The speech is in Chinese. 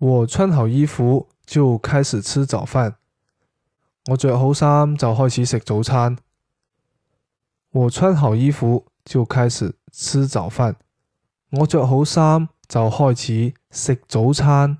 我穿好衣服就开始吃早饭。我着好衫就开始食早餐。我穿好衣服就开始吃早饭。我着好衫就开始食早餐。